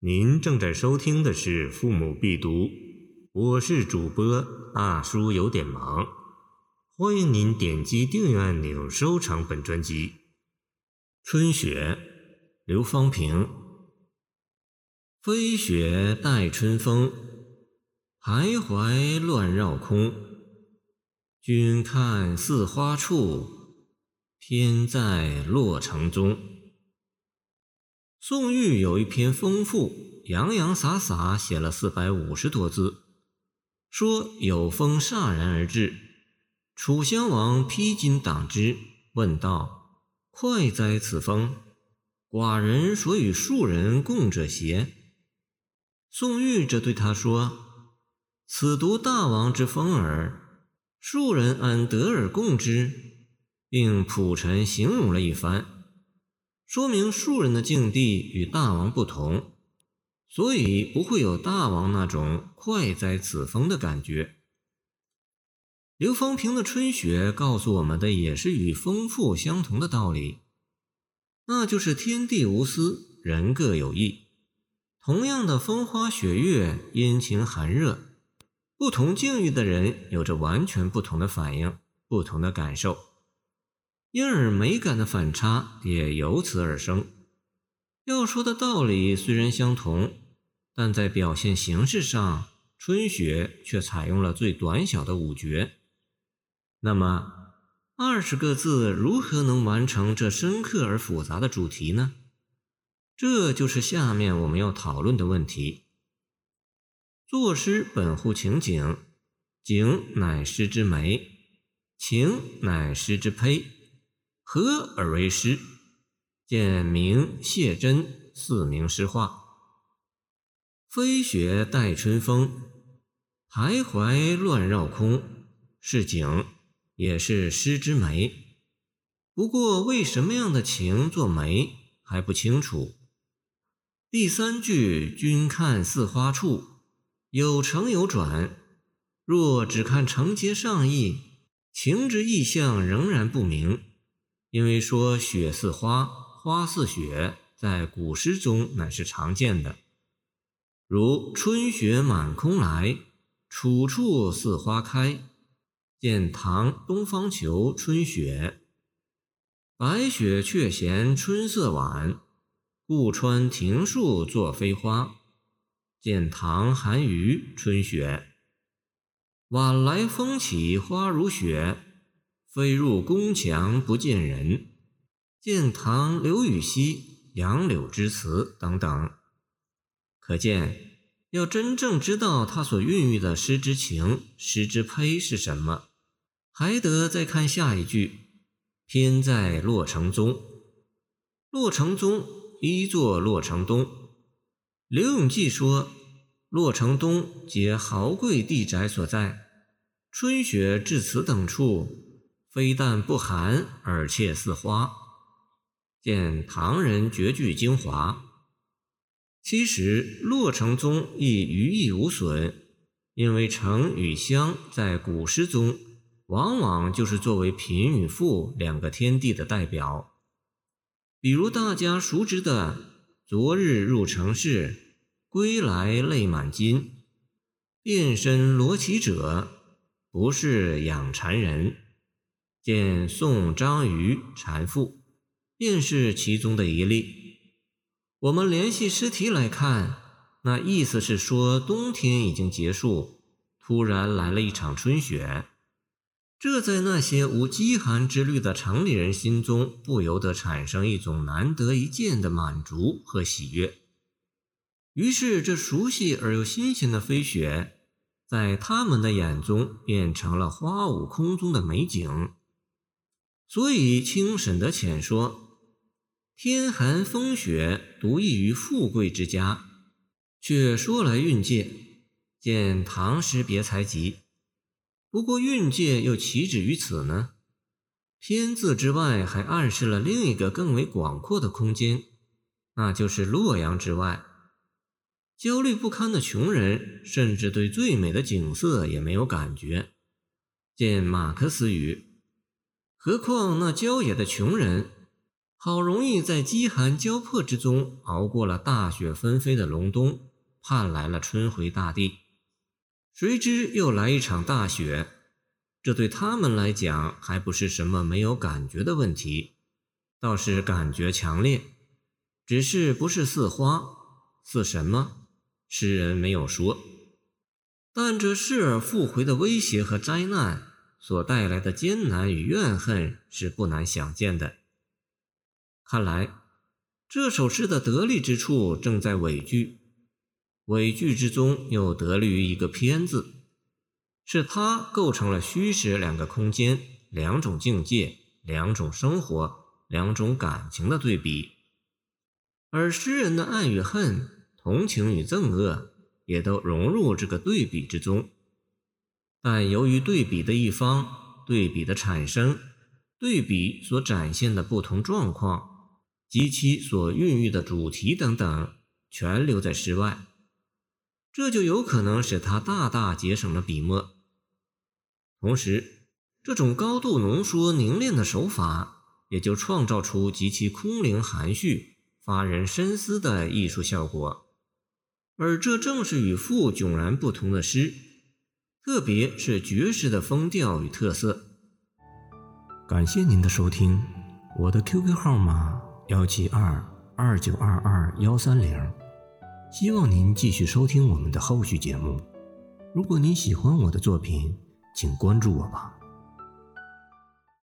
您正在收听的是《父母必读》，我是主播大叔，有点忙。欢迎您点击订阅按钮，收藏本专辑。春雪，刘方平。飞雪待春风，徘徊乱绕空。君看似花处，偏在洛城中。宋玉有一篇丰富、洋洋洒洒写了四百五十多字，说有风铩然而至，楚襄王披荆挡之，问道：“快哉此风！寡人所与庶人共者邪？”宋玉则对他说：“此独大王之风耳，庶人安得而共之？”并仆臣形容了一番。说明庶人的境地与大王不同，所以不会有大王那种快哉此风的感觉。刘方平的《春雪》告诉我们的也是与丰富相同的道理，那就是天地无私，人各有异。同样的风花雪月、阴晴寒热，不同境遇的人有着完全不同的反应、不同的感受。因而美感的反差也由此而生。要说的道理虽然相同，但在表现形式上，春雪却采用了最短小的五绝。那么，二十个字如何能完成这深刻而复杂的主题呢？这就是下面我们要讨论的问题。作诗本乎情景，景乃诗之美，情乃诗之胚。合而为诗，见明谢真四名诗画。飞雪待春风，徘徊乱绕空，是景，也是诗之美。不过，为什么样的情作梅还不清楚。第三句“君看似花处”，有承有转。若只看承接上意，情之意象仍然不明。因为说雪似花，花似雪，在古诗中乃是常见的，如“春雪满空来，楚处似花开”，见唐东方求《春雪》；“白雪却嫌春色晚，故穿庭树作飞花”，见唐韩愈《春雪》；“晚来风起花如雪。”飞入宫墙不见人，见唐刘禹锡《杨柳之词》等等。可见，要真正知道他所孕育的诗之情、诗之胚是什么，还得再看下一句：“偏在洛城中。”洛城中一作洛城东。刘永济说：“洛城东皆豪贵地宅所在。”春雪至此等处。非但不寒，而且似花。见唐人绝句精华。其实洛城宗亦余意无损，因为城与乡在古诗中往往就是作为贫与富两个天地的代表。比如大家熟知的“昨日入城市，归来泪满襟”，变身罗绮者，不是养蚕人。见宋张瑜《禅赋》，便是其中的一例。我们联系诗题来看，那意思是说冬天已经结束，突然来了一场春雪。这在那些无饥寒之虑的城里人心中，不由得产生一种难得一见的满足和喜悦。于是，这熟悉而又新鲜的飞雪，在他们的眼中变成了花舞空中的美景。所以，清沈德潜说：“天寒风雪，独异于富贵之家。”却说来运界，见《唐诗别才集》。不过，运界又岂止于此呢？偏字之外，还暗示了另一个更为广阔的空间，那就是洛阳之外。焦虑不堪的穷人，甚至对最美的景色也没有感觉。见马克思语。何况那郊野的穷人，好容易在饥寒交迫之中熬过了大雪纷飞的隆冬，盼来了春回大地，谁知又来一场大雪。这对他们来讲还不是什么没有感觉的问题，倒是感觉强烈，只是不是似花，似什么？诗人没有说。但这失而复回的威胁和灾难所带来的艰难与怨恨是不难想见的。看来这首诗的得力之处正在尾句，尾句之中又得力于一个“偏”字。是它构成了虚实两个空间、两种境界、两种生活、两种感情的对比，而诗人的爱与恨、同情与憎恶也都融入这个对比之中。但由于对比的一方、对比的产生、对比所展现的不同状况及其所孕育的主题等等，全留在诗外，这就有可能使他大大节省了笔墨。同时，这种高度浓缩凝练的手法，也就创造出极其空灵含蓄、发人深思的艺术效果。而这正是与赋迥然不同的诗，特别是爵士的风调与特色。感谢您的收听，我的 QQ 号码幺七二二九二二幺三零，希望您继续收听我们的后续节目。如果您喜欢我的作品，请关注我吧。